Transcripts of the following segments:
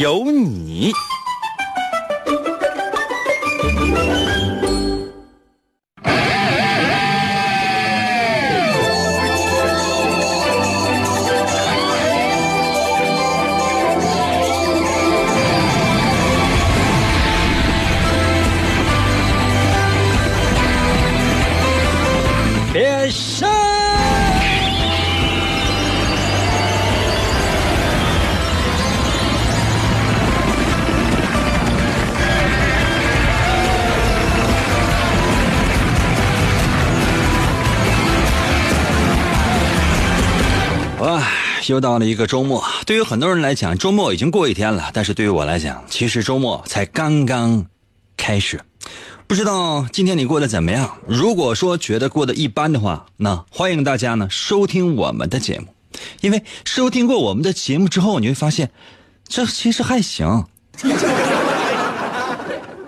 有你。又到了一个周末。对于很多人来讲，周末已经过一天了，但是对于我来讲，其实周末才刚刚开始。不知道今天你过得怎么样？如果说觉得过得一般的话，那欢迎大家呢收听我们的节目，因为收听过我们的节目之后，你会发现，这其实还行。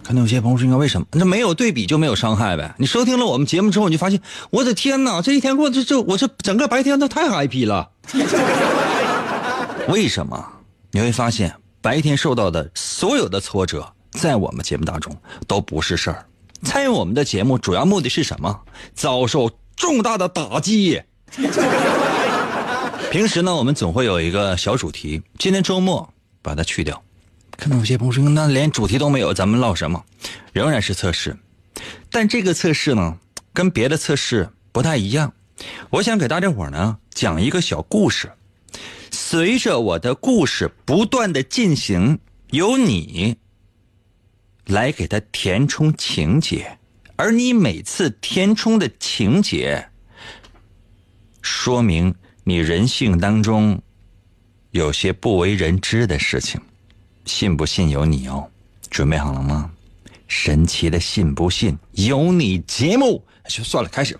可能有些朋友说：“应该为什么？那没有对比就没有伤害呗。”你收听了我们节目之后，你就发现，我的天哪，这一天过这这，我这整个白天都太 happy 了。为什么？你会发现，白天受到的所有的挫折，在我们节目当中都不是事儿。参与我们的节目主要目的是什么？遭受重大的打击。平时呢，我们总会有一个小主题，今天周末把它去掉。可能有些朋友说，那连主题都没有，咱们唠什么？仍然是测试，但这个测试呢，跟别的测试不太一样。我想给大家伙呢讲一个小故事，随着我的故事不断的进行，由你来给它填充情节，而你每次填充的情节，说明你人性当中有些不为人知的事情。信不信由你哦，准备好了吗？神奇的信不信由你节目就算了，开始。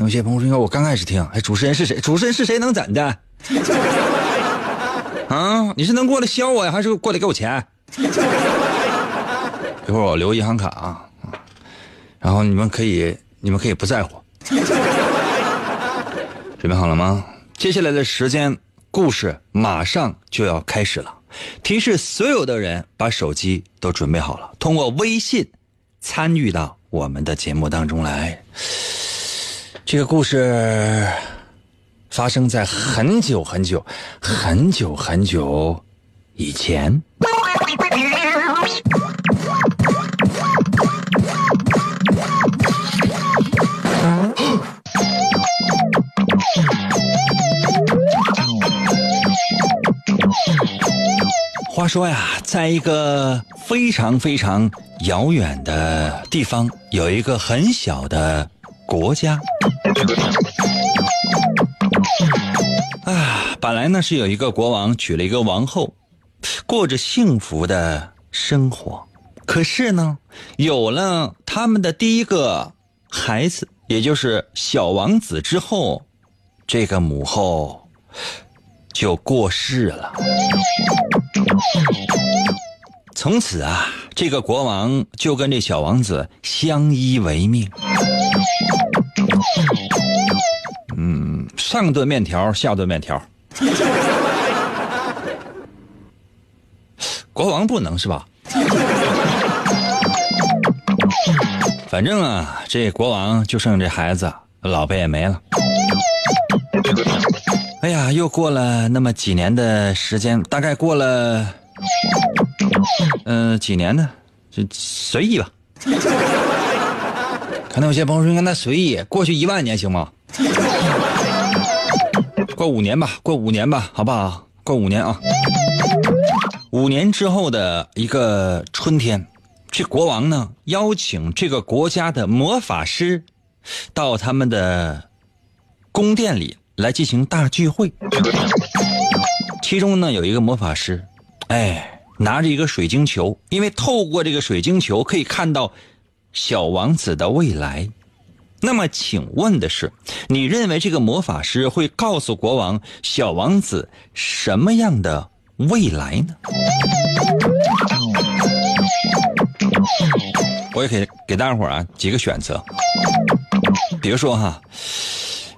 有些朋友说，我刚开始听，哎，主持人是谁？主持人是谁？能怎的？啊，你是能过来削我呀，还是过来给我钱？一会儿我留银行卡啊，然后你们可以，你们可以不在乎。准备好了吗？接下来的时间。故事马上就要开始了，提示所有的人把手机都准备好了，通过微信参与到我们的节目当中来。这个故事发生在很久很久很久很久以前。话说呀，在一个非常非常遥远的地方，有一个很小的国家。啊，本来呢是有一个国王娶了一个王后，过着幸福的生活。可是呢，有了他们的第一个孩子，也就是小王子之后，这个母后就过世了。从此啊，这个国王就跟这小王子相依为命。嗯，上顿面条，下顿面条。国王不能是吧？反正啊，这国王就剩这孩子，老婆也没了。哎呀，又过了那么几年的时间，大概过了，嗯，几年呢？就随意吧。可能有些朋友说：“那随意，过去一万年行吗？” 过五年吧，过五年吧，好不好？过五年啊。五年之后的一个春天，这国王呢邀请这个国家的魔法师到他们的宫殿里。来进行大聚会，其中呢有一个魔法师哎，拿着一个水晶球，因为透过这个水晶球可以看到小王子的未来。那么，请问的是，你认为这个魔法师会告诉国王小王子什么样的未来呢？我也可以给大伙儿啊几个选择，比如说哈，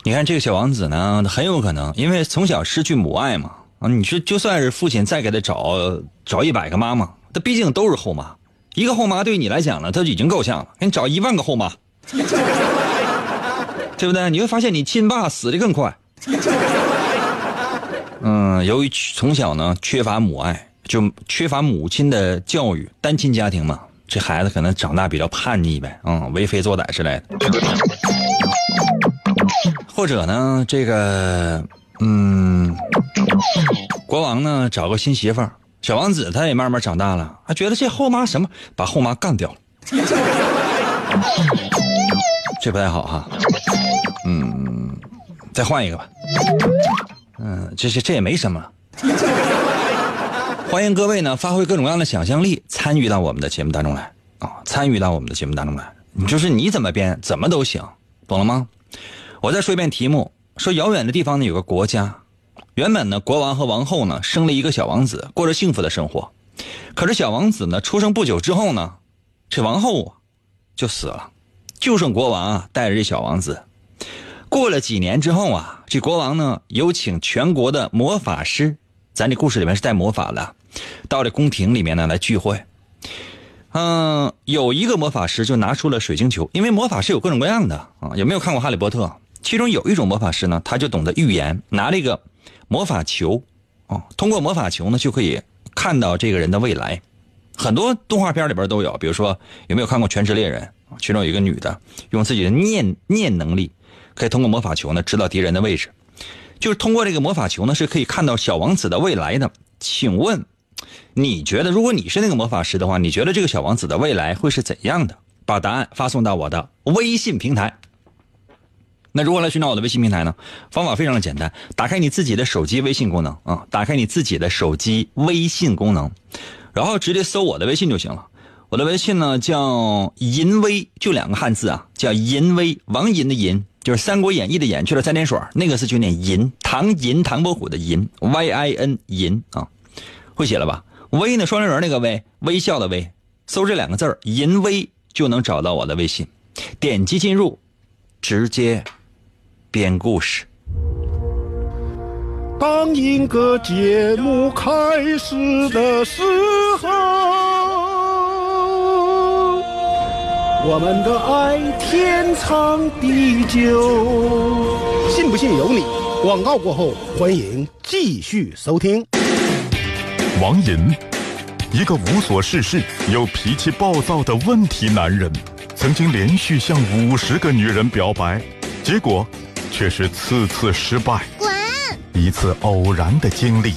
你看这个小王子呢，很有可能因为从小失去母爱嘛啊，你说就算是父亲再给他找找一百个妈妈，他毕竟都是后妈，一个后妈对你来讲呢，他已经够呛了，给你找一万个后妈。对不对？你会发现你亲爸死的更快。嗯，由于从小呢缺乏母爱，就缺乏母亲的教育，单亲家庭嘛，这孩子可能长大比较叛逆呗，嗯，为非作歹之类的。或者呢，这个，嗯，国王呢找个新媳妇儿，小王子他也慢慢长大了，他觉得这后妈什么，把后妈干掉了。这不太好哈。嗯，再换一个吧。嗯，这这这也没什么。欢迎各位呢，发挥各种各样的想象力，参与到我们的节目当中来啊！参与到我们的节目当中来，就是你怎么编怎么都行，懂了吗？我再说一遍题目：说遥远的地方呢有个国家，原本呢国王和王后呢生了一个小王子，过着幸福的生活。可是小王子呢出生不久之后呢，这王后就死了，就剩国王啊带着这小王子。过了几年之后啊，这国王呢有请全国的魔法师，咱这故事里面是带魔法的，到这宫廷里面呢来聚会。嗯，有一个魔法师就拿出了水晶球，因为魔法师有各种各样的啊。有没有看过《哈利波特》？其中有一种魔法师呢，他就懂得预言，拿了一个魔法球，啊，通过魔法球呢就可以看到这个人的未来。很多动画片里边都有，比如说有没有看过《全职猎人》？其中有一个女的用自己的念念能力。可以通过魔法球呢知道敌人的位置，就是通过这个魔法球呢是可以看到小王子的未来的。请问，你觉得如果你是那个魔法师的话，你觉得这个小王子的未来会是怎样的？把答案发送到我的微信平台。那如何来寻找我的微信平台呢？方法非常的简单，打开你自己的手机微信功能啊，打开你自己的手机微信功能，然后直接搜我的微信就行了。我的微信呢叫银威，就两个汉字啊，叫银威，王银的银。就是《三国演义》的演去了三点水，那个是就念银，唐银唐伯虎的银，Y I N 银啊，会写了吧？微呢，双立人那个微，微笑的微，搜这两个字儿，银微就能找到我的微信，点击进入，直接编故事。当一个节目开始的时候。我们的爱天长地久，信不信由你。广告过后，欢迎继续收听。王银，一个无所事事又脾气暴躁的问题男人，曾经连续向五十个女人表白，结果却是次次失败。滚！一次偶然的经历，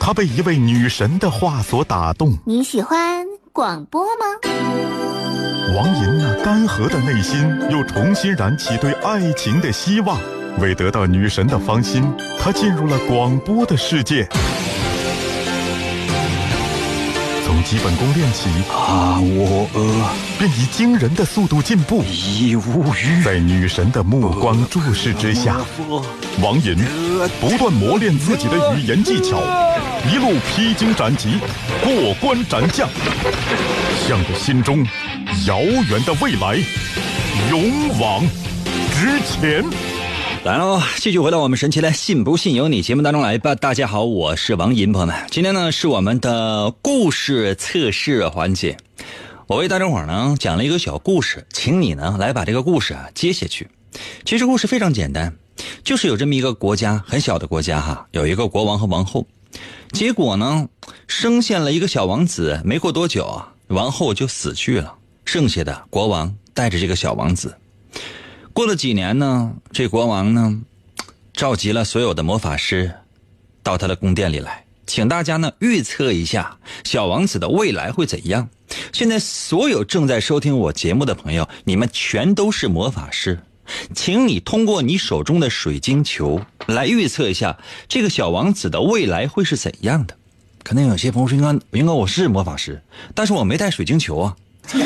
他被一位女神的话所打动。你喜欢广播吗？王银那干涸的内心又重新燃起对爱情的希望。为得到女神的芳心，他进入了广播的世界。从基本功练起，啊我呃，便以惊人的速度进步。已无语。在女神的目光注视之下，王银不断磨练自己的语言技巧，一路披荆斩棘，过关斩将，向着心中。遥远的未来，勇往直前。来喽，继续回到我们神奇的“信不信由你”节目当中来吧。大家好，我是王银，朋友们，今天呢是我们的故事测试环节。我为大家伙呢讲了一个小故事，请你呢来把这个故事啊接下去。其实故事非常简单，就是有这么一个国家，很小的国家哈，有一个国王和王后，结果呢生下了一个小王子，没过多久啊，王后就死去了。剩下的国王带着这个小王子，过了几年呢？这国王呢，召集了所有的魔法师，到他的宫殿里来，请大家呢预测一下小王子的未来会怎样。现在所有正在收听我节目的朋友，你们全都是魔法师，请你通过你手中的水晶球来预测一下这个小王子的未来会是怎样的。可能有些朋友说，应该应该我是魔法师，但是我没带水晶球啊。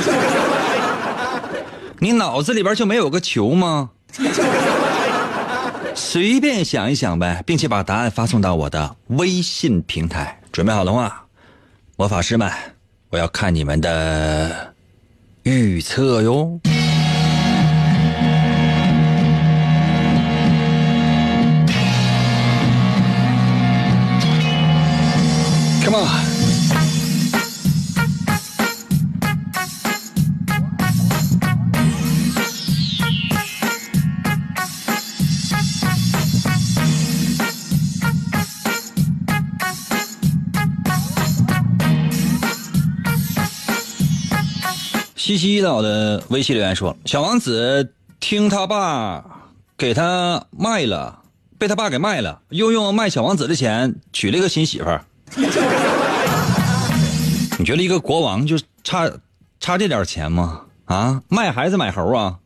你脑子里边就没有个球吗？随便想一想呗，并且把答案发送到我的微信平台。准备好了吗，魔法师们，我要看你们的预测哟。Come on。西西岛的微信留言说：“小王子听他爸给他卖了，被他爸给卖了，又用卖小王子的钱娶了一个新媳妇儿。你觉得一个国王就差差这点钱吗？啊，卖孩子买猴啊？”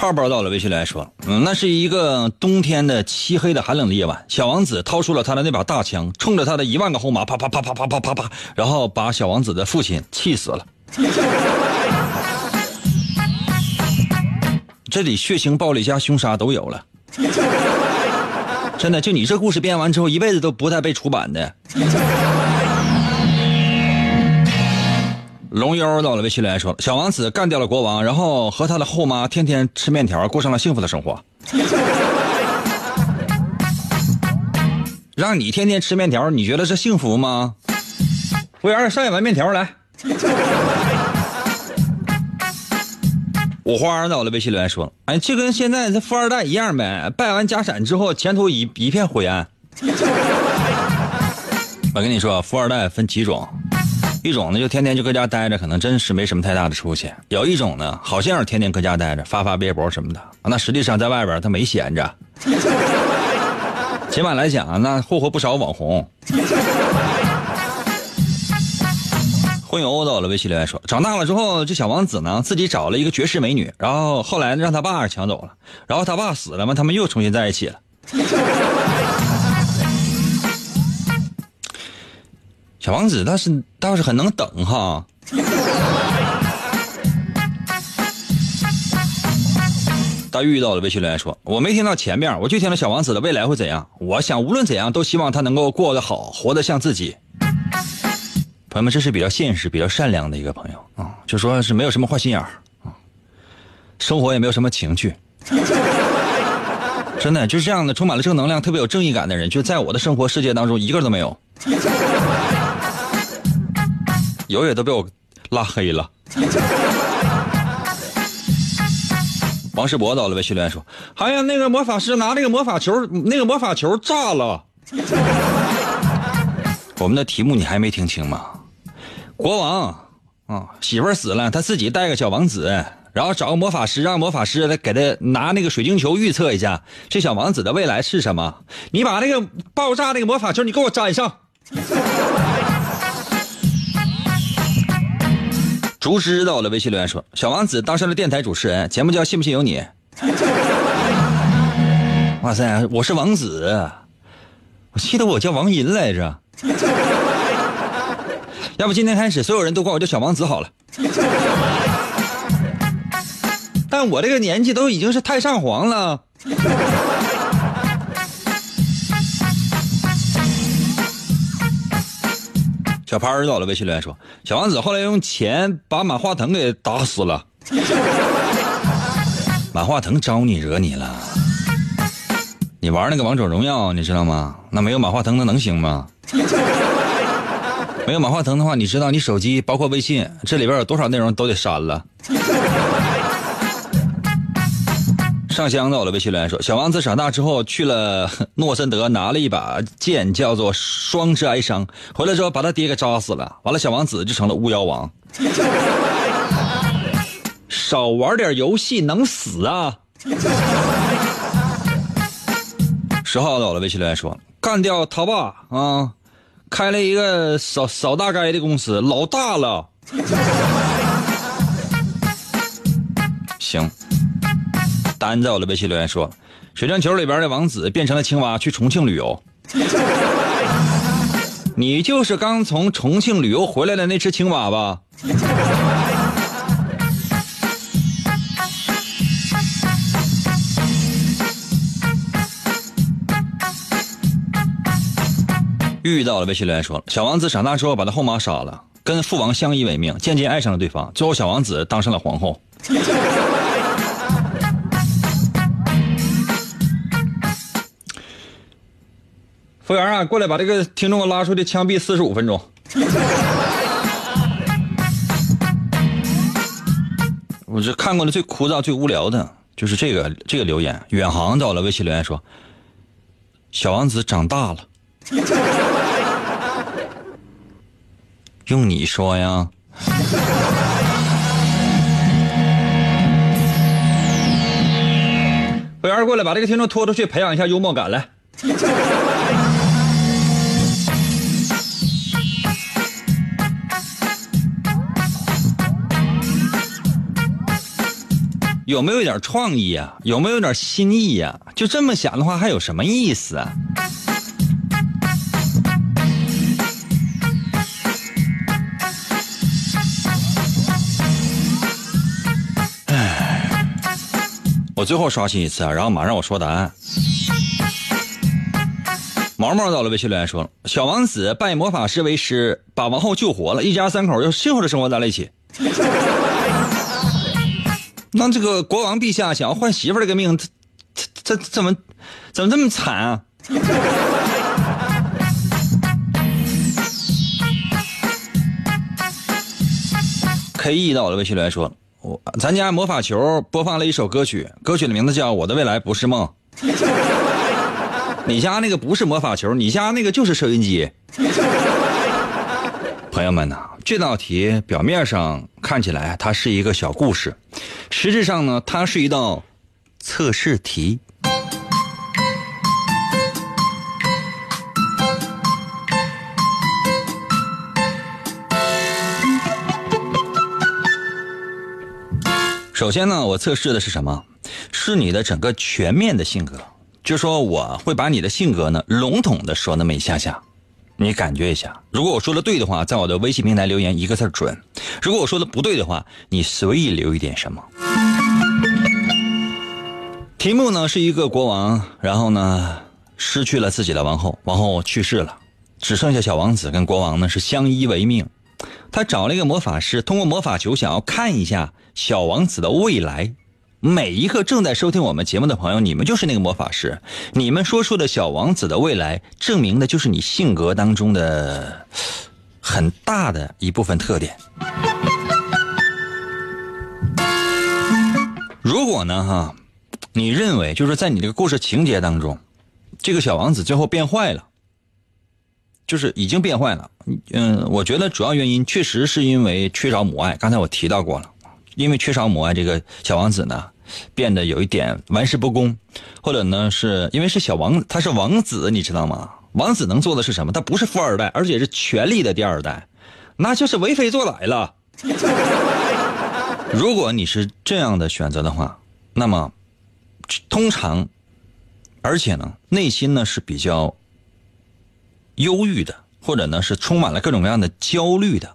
泡泡到了微信来说：“嗯，那是一个冬天的漆黑的寒冷的夜晚，小王子掏出了他的那把大枪，冲着他的一万个后妈啪啪啪啪啪啪啪啪，然后把小王子的父亲气死了。这里血腥、暴力加凶杀都有了，真的，就你这故事编完之后，一辈子都不带被出版的。”龙妖到了微信留言说：“小王子干掉了国王，然后和他的后妈天天吃面条，过上了幸福的生活。让你天天吃面条，你觉得是幸福吗？”服务员，上一碗面条来。五花到了微信留言说：“哎，就跟现在这富二代一样呗，败完家产之后，前途一一片灰暗。”我跟你说，富二代分几种。一种呢，就天天就搁家待着，可能真是没什么太大的出息；有一种呢，好像是天天搁家待着，发发微博什么的，那实际上在外边他没闲着。起码来讲，那霍霍不少网红。混游到了微信留言说，长大了之后，这小王子呢，自己找了一个绝世美女，然后后来让他爸抢走了，然后他爸死了嘛，他们又重新在一起了。小王子倒是倒是很能等哈。大玉到了微信留言说：“我没听到前面，我就听到小王子的未来会怎样。我想无论怎样，都希望他能够过得好，活得像自己。”朋友们，这是比较现实、比较善良的一个朋友啊，就说是没有什么坏心眼儿啊，生活也没有什么情趣，真的就是这样的，充满了正能量、特别有正义感的人，就在我的生活世界当中一个都没有。有也都被我拉黑了。王世博到了微信留言说：“哎呀，那个魔法师拿那个魔法球，那个魔法球炸了。”我们的题目你还没听清吗？国王啊，媳妇死了，他自己带个小王子，然后找个魔法师，让魔法师来给他拿那个水晶球预测一下这小王子的未来是什么。你把那个爆炸那个魔法球，你给我粘上。竹知道了，微信留言说：“小王子当上了电台主持人，节目叫《信不信由你》。”哇塞，我是王子，我记得我叫王银来着。要不今天开始，所有人都管我叫小王子好了。但我这个年纪都已经是太上皇了。小潘儿到了，微信留言说：“小王子后来用钱把马化腾给打死了。马化腾招你惹你了？你玩那个王者荣耀，你知道吗？那没有马化腾，那能行吗？没有马化腾的话，你知道你手机包括微信这里边有多少内容都得删了。”上香到了，微信留言说：“小王子长大之后去了诺森德，拿了一把剑，叫做双之哀伤。回来之后把他爹给扎死了。完了，小王子就成了巫妖王。少玩点游戏能死啊！” 十号到了，微信留言说：“干掉他爸啊，开了一个扫扫大街的公司，老大了。”行。丹在我的微信留言说：“水晶球里边的王子变成了青蛙去重庆旅游。你就是刚从重庆旅游回来的那只青蛙吧？遇到了，微信留言说了，小王子长大之后把他后妈杀了，跟父王相依为命，渐渐爱上了对方，最后小王子当上了皇后。服务员啊，过来把这个听众拉出去枪毙四十五分钟。我这看过的最枯燥、最无聊的就是这个这个留言。远航到了微信留言说：“小王子长大了。”用你说呀？服务员过来把这个听众拖出去，培养一下幽默感来。有没有一点创意啊？有没有点新意呀？就这么想的话，还有什么意思啊？唉，我最后刷新一次啊，然后马上我说答案。毛毛到了微信留言说：“小王子拜魔法师为师，把王后救活了，一家三口又幸福的生活在了一起。”那这个国王陛下想要换媳妇这个命，他他他怎么怎么这么惨啊？K E 到我的微信留言说：“我咱家魔法球播放了一首歌曲，歌曲的名字叫《我的未来不是梦》。你家那个不是魔法球，你家那个就是收音机。朋友们呐，这道题表面上看起来它是一个小故事，实质上呢，它是一道测试题。首先呢，我测试的是什么？是你的整个全面的性格，就说我会把你的性格呢笼统的说那么一下下。你感觉一下，如果我说的对的话，在我的微信平台留言一个字准；如果我说的不对的话，你随意留一点什么。题目呢是一个国王，然后呢失去了自己的王后，王后去世了，只剩下小王子跟国王呢是相依为命。他找了一个魔法师，通过魔法球想要看一下小王子的未来。每一个正在收听我们节目的朋友，你们就是那个魔法师。你们说出的小王子的未来，证明的就是你性格当中的很大的一部分特点。如果呢，哈，你认为就是在你这个故事情节当中，这个小王子最后变坏了，就是已经变坏了。嗯，我觉得主要原因确实是因为缺少母爱。刚才我提到过了。因为缺少母爱，这个小王子呢，变得有一点玩世不恭，或者呢，是因为是小王，他是王子，你知道吗？王子能做的是什么？他不是富二代，而且是权力的第二代，那就是为非作歹了。如果你是这样的选择的话，那么通常，而且呢，内心呢是比较忧郁的，或者呢是充满了各种各样的焦虑的。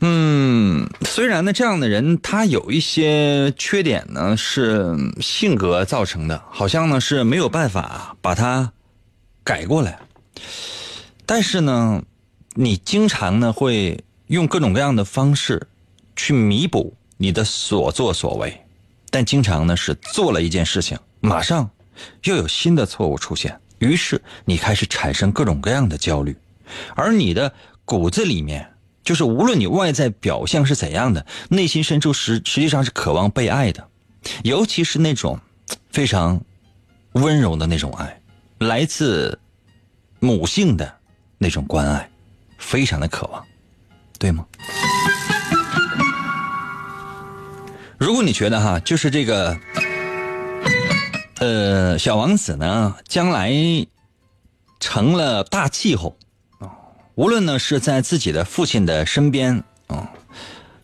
嗯，虽然呢，这样的人他有一些缺点呢，是性格造成的，好像呢是没有办法把它改过来。但是呢，你经常呢会用各种各样的方式去弥补你的所作所为，但经常呢是做了一件事情，马上又有新的错误出现，于是你开始产生各种各样的焦虑，而你的骨子里面。就是无论你外在表象是怎样的，内心深处实实际上是渴望被爱的，尤其是那种非常温柔的那种爱，来自母性的那种关爱，非常的渴望，对吗？如果你觉得哈，就是这个，呃，小王子呢，将来成了大气候。无论呢是在自己的父亲的身边啊，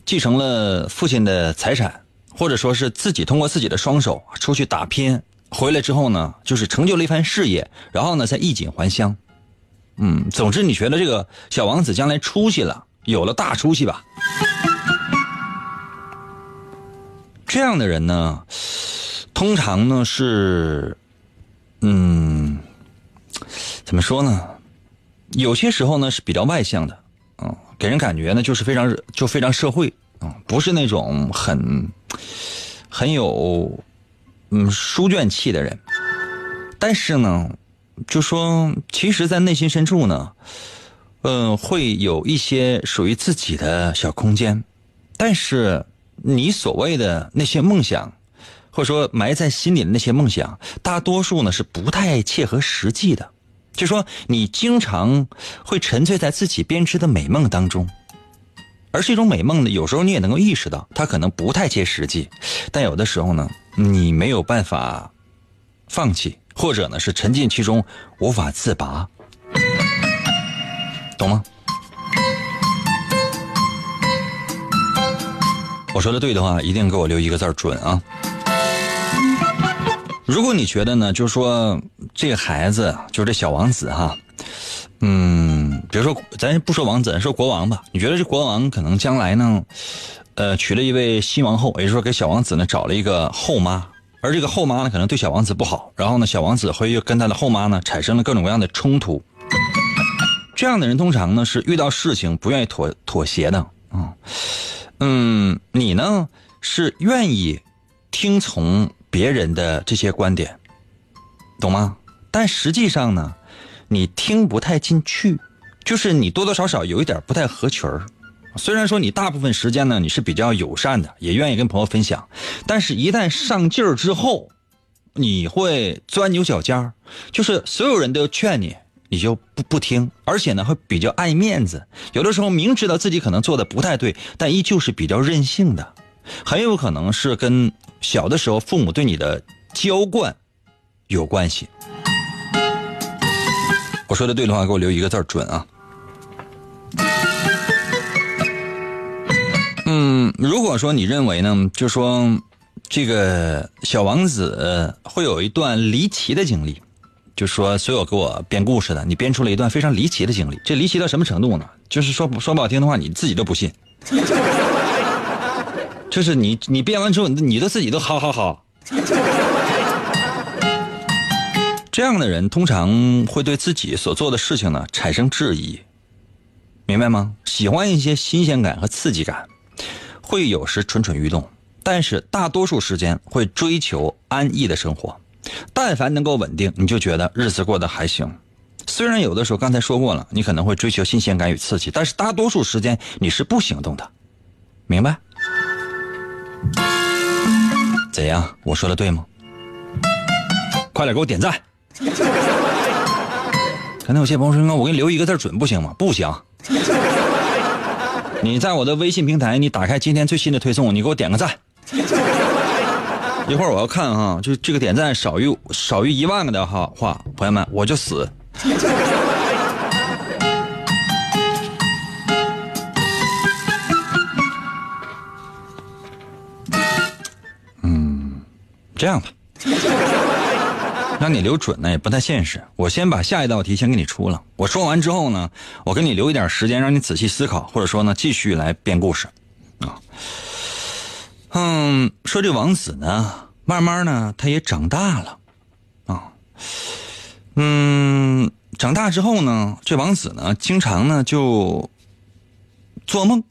继承了父亲的财产，或者说是自己通过自己的双手出去打拼回来之后呢，就是成就了一番事业，然后呢再衣锦还乡。嗯，总之你觉得这个小王子将来出息了，有了大出息吧？这样的人呢，通常呢是，嗯，怎么说呢？有些时候呢是比较外向的，嗯，给人感觉呢就是非常就非常社会，嗯，不是那种很很有嗯书卷气的人。但是呢，就说其实，在内心深处呢，嗯，会有一些属于自己的小空间，但是。你所谓的那些梦想，或者说埋在心里的那些梦想，大多数呢是不太切合实际的。就说你经常会沉醉在自己编织的美梦当中，而这种美梦呢，有时候你也能够意识到它可能不太切实际，但有的时候呢，你没有办法放弃，或者呢是沉浸其中无法自拔，懂吗？我说的对的话，一定给我留一个字准啊！如果你觉得呢，就是说这个孩子，就是这小王子哈，嗯，比如说咱不说王子，说国王吧，你觉得这国王可能将来呢，呃，娶了一位新王后，也就是说给小王子呢找了一个后妈，而这个后妈呢可能对小王子不好，然后呢小王子会跟他的后妈呢产生了各种各样的冲突。这样的人通常呢是遇到事情不愿意妥妥协的啊。嗯，你呢是愿意听从别人的这些观点，懂吗？但实际上呢，你听不太进去，就是你多多少少有一点不太合群儿。虽然说你大部分时间呢你是比较友善的，也愿意跟朋友分享，但是一旦上劲儿之后，你会钻牛角尖儿，就是所有人都劝你。你就不不听，而且呢会比较爱面子，有的时候明知道自己可能做的不太对，但依旧是比较任性的，很有可能是跟小的时候父母对你的娇惯有关系。我说的对的话，给我留一个字准啊。嗯，如果说你认为呢，就说这个小王子会有一段离奇的经历。就说所有给我编故事的，你编出了一段非常离奇的经历。这离奇到什么程度呢？就是说说不好听的话，你自己都不信。就是你你编完之后，你都自己都好好好。这样的人通常会对自己所做的事情呢产生质疑，明白吗？喜欢一些新鲜感和刺激感，会有时蠢蠢欲动，但是大多数时间会追求安逸的生活。但凡能够稳定，你就觉得日子过得还行。虽然有的时候刚才说过了，你可能会追求新鲜感与刺激，但是大多数时间你是不行动的，明白？怎样？我说的对吗？快点给我点赞！刚才有些朋友说：“我给你留一个字准不行吗？”不行。你在我的微信平台，你打开今天最新的推送，你给我点个赞。一会儿我要看哈，就这个点赞少于少于一万个的哈话，朋友们我就死。这样吧，让你留准呢也不太现实。我先把下一道题先给你出了，我说完之后呢，我给你留一点时间让你仔细思考，或者说呢继续来编故事。啊。嗯，说这王子呢，慢慢呢，他也长大了，啊，嗯，长大之后呢，这王子呢，经常呢就做梦，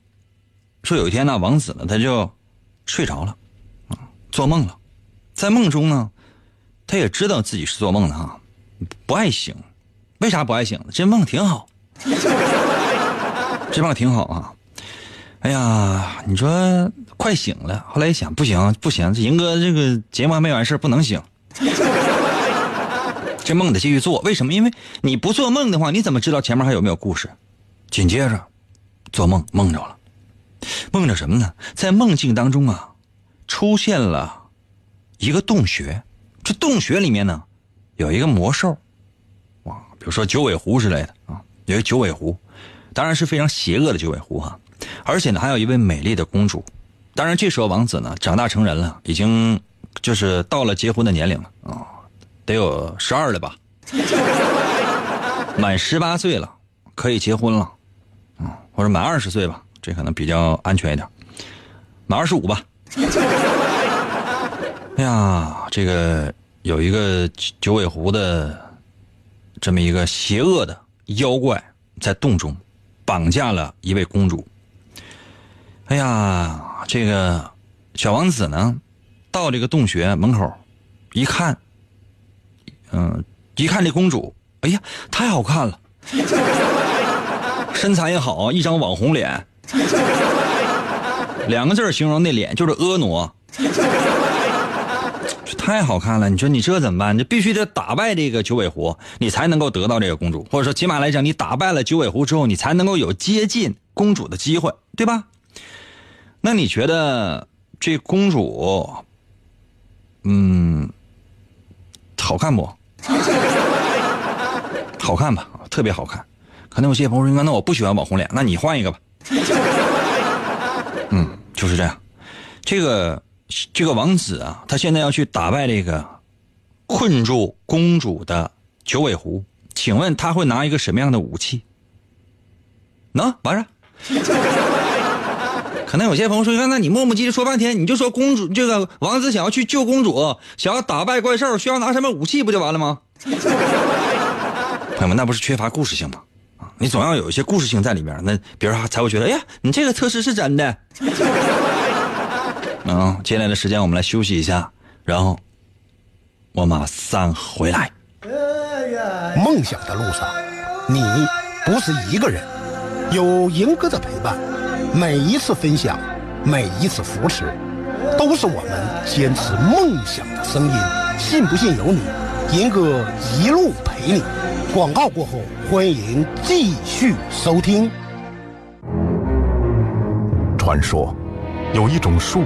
说有一天呢，王子呢他就睡着了，啊，做梦了，在梦中呢，他也知道自己是做梦的哈，不爱醒，为啥不爱醒呢？这梦挺好，这梦挺好啊。哎呀，你说快醒了，后来一想，不行不行，这银哥这个节目还没完事不能醒，这梦得继续做。为什么？因为你不做梦的话，你怎么知道前面还有没有故事？紧接着，做梦梦着了，梦着什么呢？在梦境当中啊，出现了一个洞穴，这洞穴里面呢，有一个魔兽，哇，比如说九尾狐之类的啊，有一个九尾狐，当然是非常邪恶的九尾狐哈。而且呢，还有一位美丽的公主。当然，这时候王子呢长大成人了，已经就是到了结婚的年龄了啊，得有十二了吧，满十八岁了，可以结婚了，嗯，或者满二十岁吧，这可能比较安全一点，满二十五吧。哎呀，这个有一个九尾狐的这么一个邪恶的妖怪在洞中绑架了一位公主。哎呀，这个小王子呢，到这个洞穴门口一看，嗯，一看这公主，哎呀，太好看了，身材也好，一张网红脸，两个字形容那脸就是婀娜。太好看了！你说你这怎么办？你必须得打败这个九尾狐，你才能够得到这个公主，或者说起码来讲，你打败了九尾狐之后，你才能够有接近公主的机会，对吧？那你觉得这公主，嗯，好看不？好看吧，特别好看。可能有些朋友说：“那我不喜欢网红脸，那你换一个吧。”嗯，就是这样。这个。这个王子啊，他现在要去打败这个困住公主的九尾狐，请问他会拿一个什么样的武器？能完事可能有些朋友说：“那你磨磨唧唧说半天，你就说公主这个王子想要去救公主，想要打败怪兽，需要拿什么武器不就完了吗？” 朋友们，那不是缺乏故事性吗？啊，你总要有一些故事性在里面，那别人才会觉得：“哎呀，你这个测试是真的。”嗯，接下来的时间我们来休息一下，然后我马上回来。梦想的路上，你不是一个人，有银哥的陪伴，每一次分享，每一次扶持，都是我们坚持梦想的声音。信不信由你，银哥一路陪你。广告过后，欢迎继续收听。传说有一种树。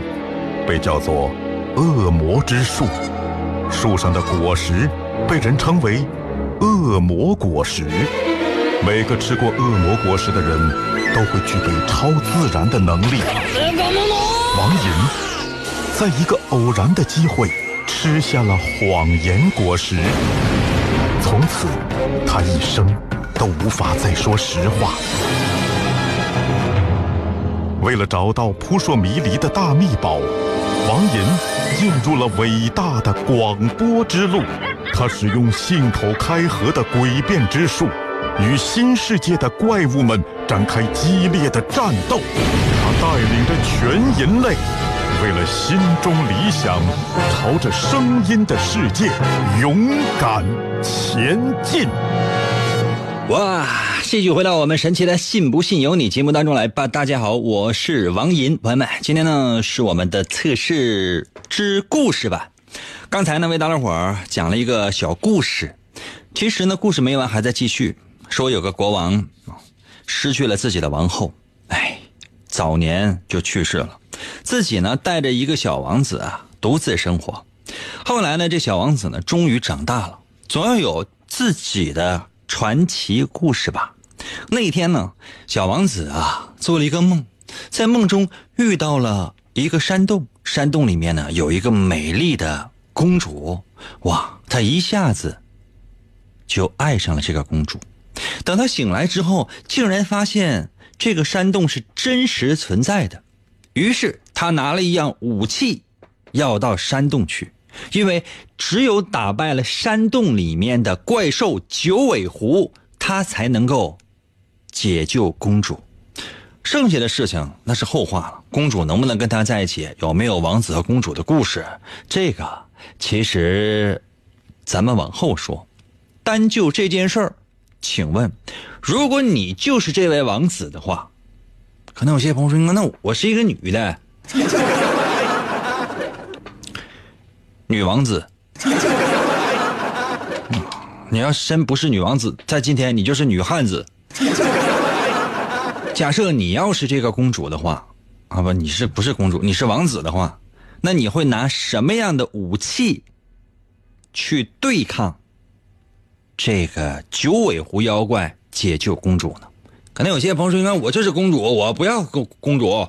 被叫做恶魔之树，树上的果实被人称为恶魔果实。每个吃过恶魔果实的人都会具备超自然的能力。王银在一个偶然的机会吃下了谎言果实，从此他一生都无法再说实话。为了找到扑朔迷离的大秘宝。王银进入了伟大的广播之路，他使用信口开河的诡辩之术，与新世界的怪物们展开激烈的战斗。他带领着全人类，为了心中理想，朝着声音的世界勇敢前进。哇！继续回到我们神奇的“信不信由你”节目当中来吧。大家好，我是王银，朋友们，今天呢是我们的测试之故事吧。刚才呢为大家伙儿讲了一个小故事，其实呢故事没完，还在继续。说有个国王失去了自己的王后，哎，早年就去世了，自己呢带着一个小王子啊独自生活。后来呢这小王子呢终于长大了，总要有自己的传奇故事吧。那一天呢，小王子啊做了一个梦，在梦中遇到了一个山洞，山洞里面呢有一个美丽的公主，哇，他一下子就爱上了这个公主。等他醒来之后，竟然发现这个山洞是真实存在的，于是他拿了一样武器，要到山洞去，因为只有打败了山洞里面的怪兽九尾狐，他才能够。解救公主，剩下的事情那是后话了。公主能不能跟他在一起，有没有王子和公主的故事，这个其实咱们往后说。单就这件事儿，请问，如果你就是这位王子的话，可能有些朋友说：“那我是一个女的，女王子。你要真不是女王子，在今天你就是女汉子。”假设你要是这个公主的话，啊不，你是不是公主？你是王子的话，那你会拿什么样的武器去对抗这个九尾狐妖怪，解救公主呢？可能有些朋友说：“应该我就是公主，我不要公公主。”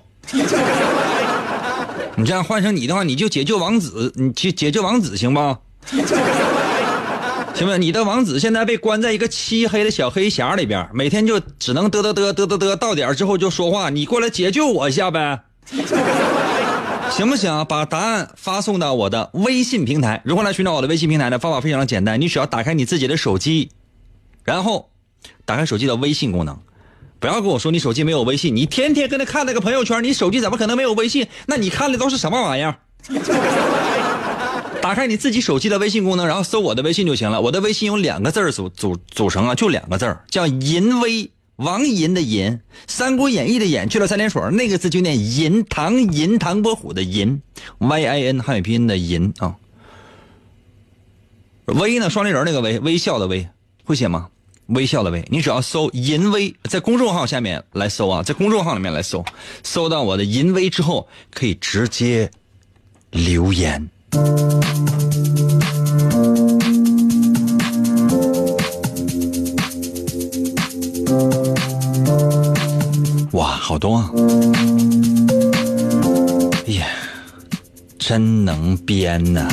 你这样换成你的话，你就解救王子，你去解救王子行不？行不？你的王子现在被关在一个漆黑的小黑匣里边，每天就只能嘚嘚嘚嘚嘚嘚，到点之后就说话，你过来解救我一下呗，行不行？把答案发送到我的微信平台。如何来寻找我的微信平台呢？方法非常的简单，你只要打开你自己的手机，然后打开手机的微信功能。不要跟我说你手机没有微信，你天天跟他看那个朋友圈，你手机怎么可能没有微信？那你看的都是什么玩意儿？打开你自己手机的微信功能，然后搜我的微信就行了。我的微信有两个字组组组成啊，就两个字叫淫威，王淫的淫，《三国演义》的演去了三点水，那个字就念淫，唐寅唐伯虎的寅，Y I N 汉语拼音的淫啊。微呢，双立人那个微，微笑的微，会写吗？微笑的微，你只要搜“淫威”在公众号下面来搜啊，在公众号里面来搜，搜到我的“淫威”之后，可以直接留言。哇，好多啊！哎呀，真能编呐！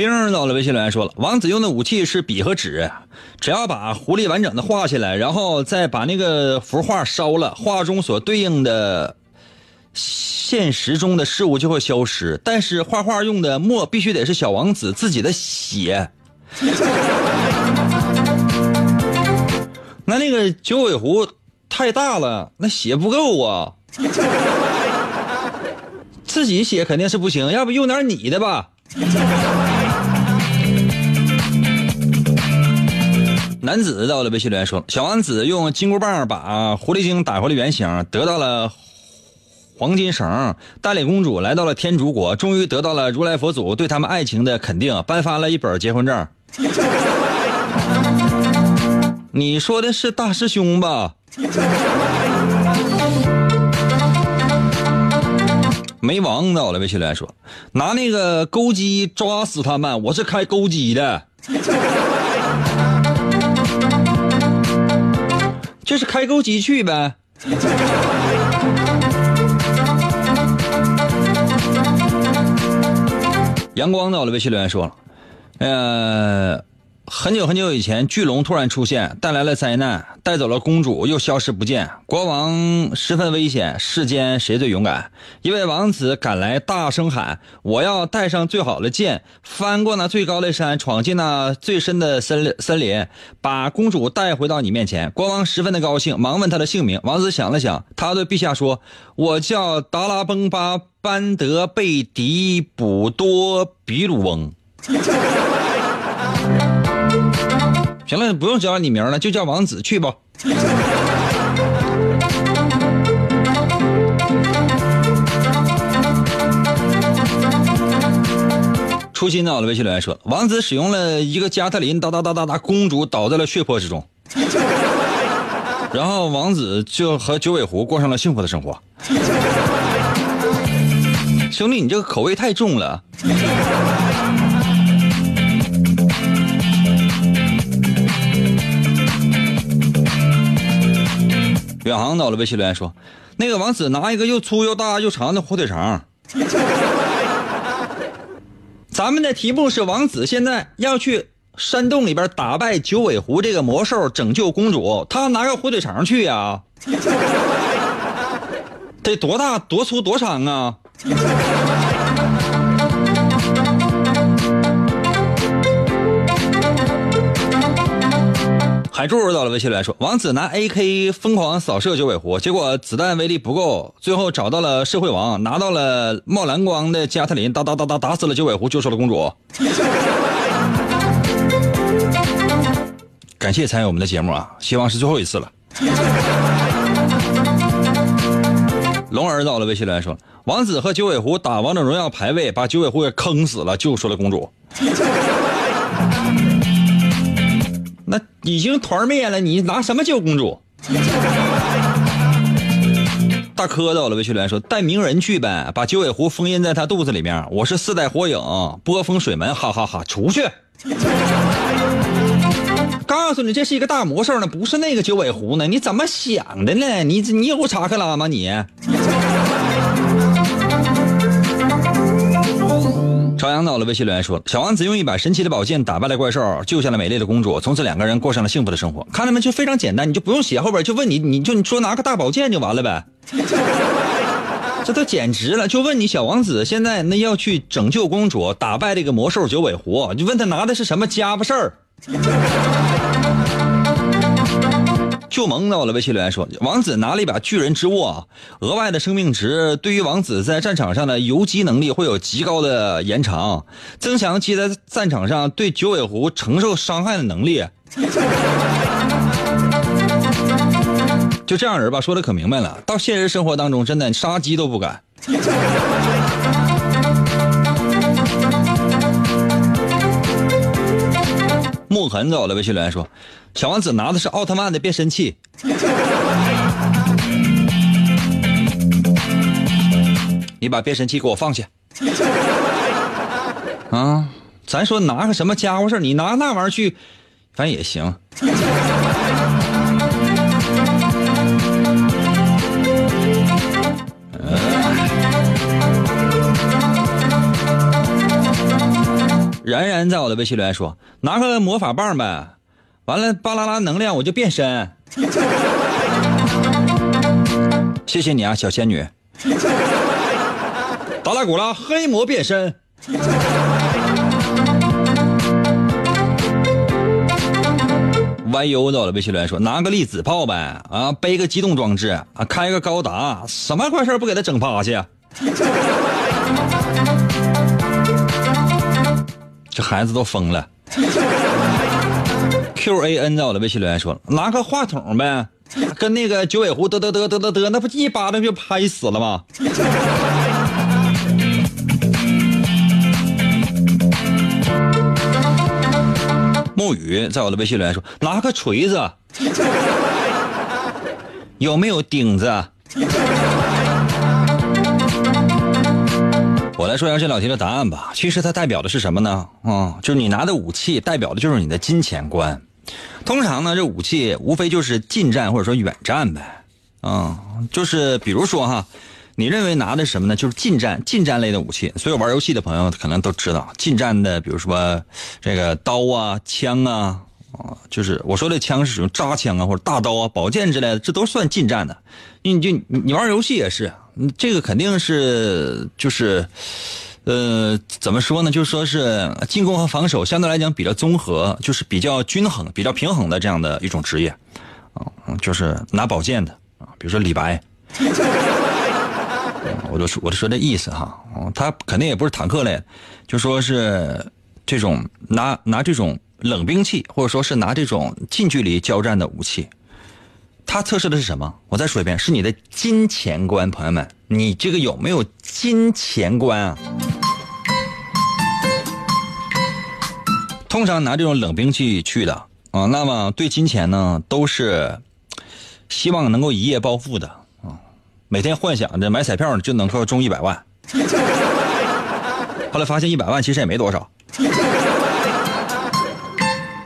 兵到了，微信留言说了，王子用的武器是笔和纸，只要把狐狸完整的画下来，然后再把那个幅画烧了，画中所对应的现实中的事物就会消失。但是画画用的墨必须得是小王子自己的血。那那个九尾狐太大了，那血不够啊。自己写肯定是不行，要不用点你的吧。男子到了微信留言说：“小王子用金箍棒把狐狸精打回了原形，得到了黄金绳，带领公主来到了天竺国，终于得到了如来佛祖对他们爱情的肯定，颁发了一本结婚证。你说的是大师兄吧？没王到了微信留言说：拿那个钩机抓死他们，我是开钩机的。”就是开沟机去呗。阳光到了，微信留言说了，呃。很久很久以前，巨龙突然出现，带来了灾难，带走了公主，又消失不见。国王十分危险，世间谁最勇敢？一位王子赶来，大声喊：“我要带上最好的剑，翻过那最高的山，闯进那最深的森森林，把公主带回到你面前。”国王十分的高兴，忙问他的姓名。王子想了想，他对陛下说：“我叫达拉崩巴班德贝迪卜多比鲁翁。”行了，不用叫你名了，就叫王子去吧。初心到了，微信留言说，王子使用了一个加特林，哒哒哒哒哒，公主倒在了血泊之中，然后王子就和九尾狐过上了幸福的生活。兄弟，你这个口味太重了。远航到了，微信留言说：“那个王子拿一个又粗又大又长的火腿肠。咱们的题目是王子现在要去山洞里边打败九尾狐这个魔兽，拯救公主。他拿个火腿肠去呀？得多大、多粗、多长啊？”海柱到了微信来说，王子拿 AK 疯狂扫射九尾狐，结果子弹威力不够，最后找到了社会王，拿到了冒蓝光的加特林，哒哒哒哒打死了九尾狐，救出了公主。感谢参与我们的节目啊，希望是最后一次了。龙儿到了微信来说，王子和九尾狐打王者荣耀排位，把九尾狐给坑死了，救出了公主。那已经团灭了，你拿什么救公主？大磕到了，微信留言说带鸣人去呗，把九尾狐封印在他肚子里面。我是四代火影，波风水门，哈哈哈，出去。告诉你，这是一个大魔兽呢，不是那个九尾狐呢。你怎么想的呢？你你有查克拉吗你？朝阳到了，微信留言说：“小王子用一把神奇的宝剑打败了怪兽，救下了美丽的公主，从此两个人过上了幸福的生活。看他们？就非常简单，你就不用写后边，就问你，你就你说拿个大宝剑就完了呗。这都简直了！就问你，小王子现在那要去拯救公主，打败这个魔兽九尾狐，就问他拿的是什么家伙事儿？”就懵到了，微信留言说：“王子拿了一把巨人之握，额外的生命值对于王子在战场上的游击能力会有极高的延长，增强其在战场上对九尾狐承受伤害的能力。”就这样人吧，说的可明白了。到现实生活当中，真的杀鸡都不敢。梦痕走了，微信留言说：“小王子拿的是奥特曼的变身器。”你把变身器给我放下。啊，咱说拿个什么家伙事你拿那玩意儿去，反正也行。然然在我的微信留言说：“拿个魔法棒呗，完了巴啦啦能量我就变身。”谢谢你啊，小仙女。达拉古拉，黑魔变身。弯 U 到了微信留言说：“拿个粒子炮呗，啊，背个机动装置啊，开个高达，什么怪事不给他整趴下？” 孩子都疯了。Q A N 在我的微信留言说：“拿个话筒呗，跟那个九尾狐嘚嘚嘚嘚嘚嘚，那不一巴掌就拍死了吗？” 木雨在我的微信留言说：“拿个锤子，有没有钉子？”我来说一下这道题的答案吧。其实它代表的是什么呢？啊，就是你拿的武器代表的就是你的金钱观。通常呢，这武器无非就是近战或者说远战呗。啊，就是比如说哈，你认为拿的什么呢？就是近战、近战类的武器。所有玩游戏的朋友可能都知道，近战的，比如说这个刀啊、枪啊，啊，就是我说的枪是属于扎枪啊或者大刀啊、宝剑之类的，这都算近战的。你就你玩游戏也是。这个肯定是就是，呃，怎么说呢？就说是进攻和防守相对来讲比较综合，就是比较均衡、比较平衡的这样的一种职业，啊，就是拿宝剑的啊，比如说李白，我就说我就说这意思哈，他肯定也不是坦克类，就说是这种拿拿这种冷兵器，或者说是拿这种近距离交战的武器。他测试的是什么？我再说一遍，是你的金钱观，朋友们，你这个有没有金钱观啊？通常拿这种冷兵器去的啊，那么对金钱呢，都是希望能够一夜暴富的啊，每天幻想着买彩票就能够中一百万，后来发现一百万其实也没多少，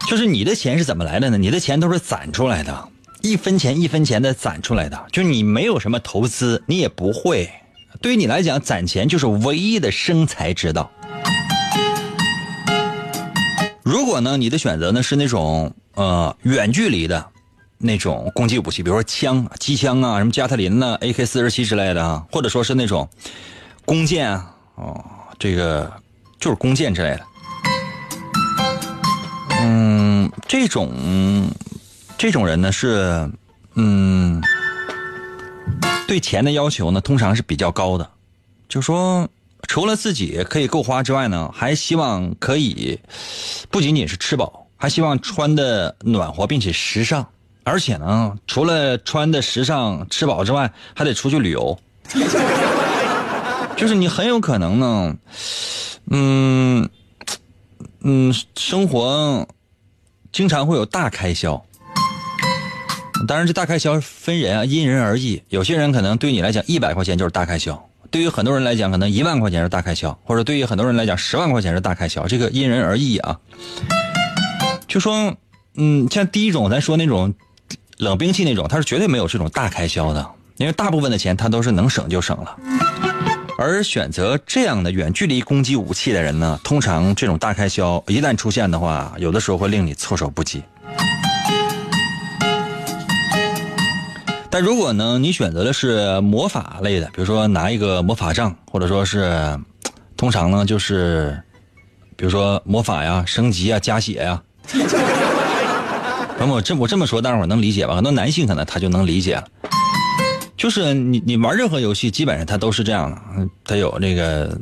就是你的钱是怎么来的呢？你的钱都是攒出来的。一分钱一分钱的攒出来的，就你没有什么投资，你也不会。对于你来讲，攒钱就是唯一的生财之道。如果呢，你的选择呢是那种呃远距离的，那种攻击武器，比如说枪、机枪啊，什么加特林呐、AK 四十七之类的啊，或者说是那种弓箭啊，哦，这个就是弓箭之类的。嗯，这种。这种人呢是，嗯，对钱的要求呢通常是比较高的，就说除了自己可以够花之外呢，还希望可以不仅仅是吃饱，还希望穿的暖和并且时尚，而且呢，除了穿的时尚、吃饱之外，还得出去旅游。就是你很有可能呢，嗯嗯，生活经常会有大开销。当然，这大开销分人啊，因人而异。有些人可能对你来讲一百块钱就是大开销，对于很多人来讲可能一万块钱是大开销，或者对于很多人来讲十万块钱是大开销，这个因人而异啊。就说嗯，像第一种咱说那种冷兵器那种，他是绝对没有这种大开销的，因为大部分的钱他都是能省就省了。而选择这样的远距离攻击武器的人呢，通常这种大开销一旦出现的话，有的时候会令你措手不及。但如果呢，你选择的是魔法类的，比如说拿一个魔法杖，或者说是，通常呢就是，比如说魔法呀、升级啊、加血呀。那么我这我这么说，大伙能理解吧？很多男性可能他就能理解了。就是你你玩任何游戏，基本上它都是这样的。它有那个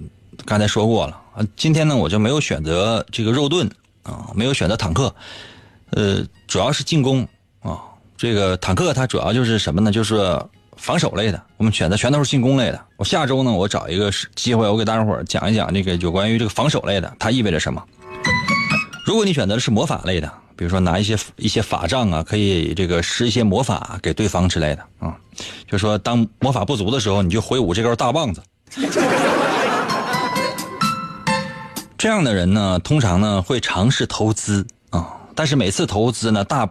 刚才说过了啊。今天呢，我就没有选择这个肉盾啊，没有选择坦克，呃，主要是进攻。这个坦克它主要就是什么呢？就是防守类的。我们选择全都是进攻类的。我下周呢，我找一个机会，我给大家伙讲一讲这个有关于这个防守类的，它意味着什么。如果你选择的是魔法类的，比如说拿一些一些法杖啊，可以这个施一些魔法给对方之类的啊，就说当魔法不足的时候，你就挥舞这根大棒子。这样的人呢，通常呢会尝试投资啊，但是每次投资呢大。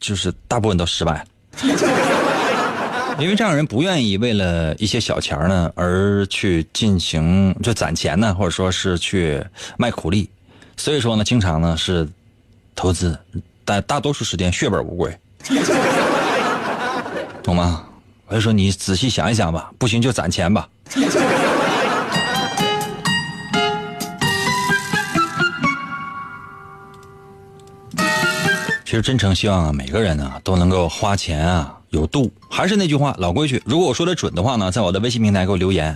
就是大部分都失败了，因为这样人不愿意为了一些小钱呢而去进行就攒钱呢，或者说是去卖苦力，所以说呢，经常呢是投资，但大多数时间血本无归，懂吗？我就说你仔细想一想吧，不行就攒钱吧。其实真诚希望啊每个人呢都能够花钱啊有度。还是那句话，老规矩，如果我说的准的话呢，在我的微信平台给我留言，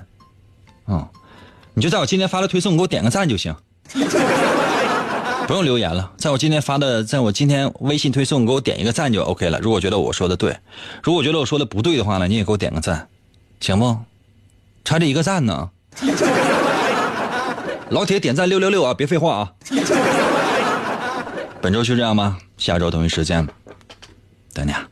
嗯，你就在我今天发的推送给我点个赞就行，不用留言了，在我今天发的，在我今天微信推送给我点一个赞就 OK 了。如果觉得我说的对，如果觉得我说的不对的话呢，你也给我点个赞，行不？差这一个赞呢，老铁点赞六六六啊，别废话啊。本周就这样吧，下周同一时间，等你啊。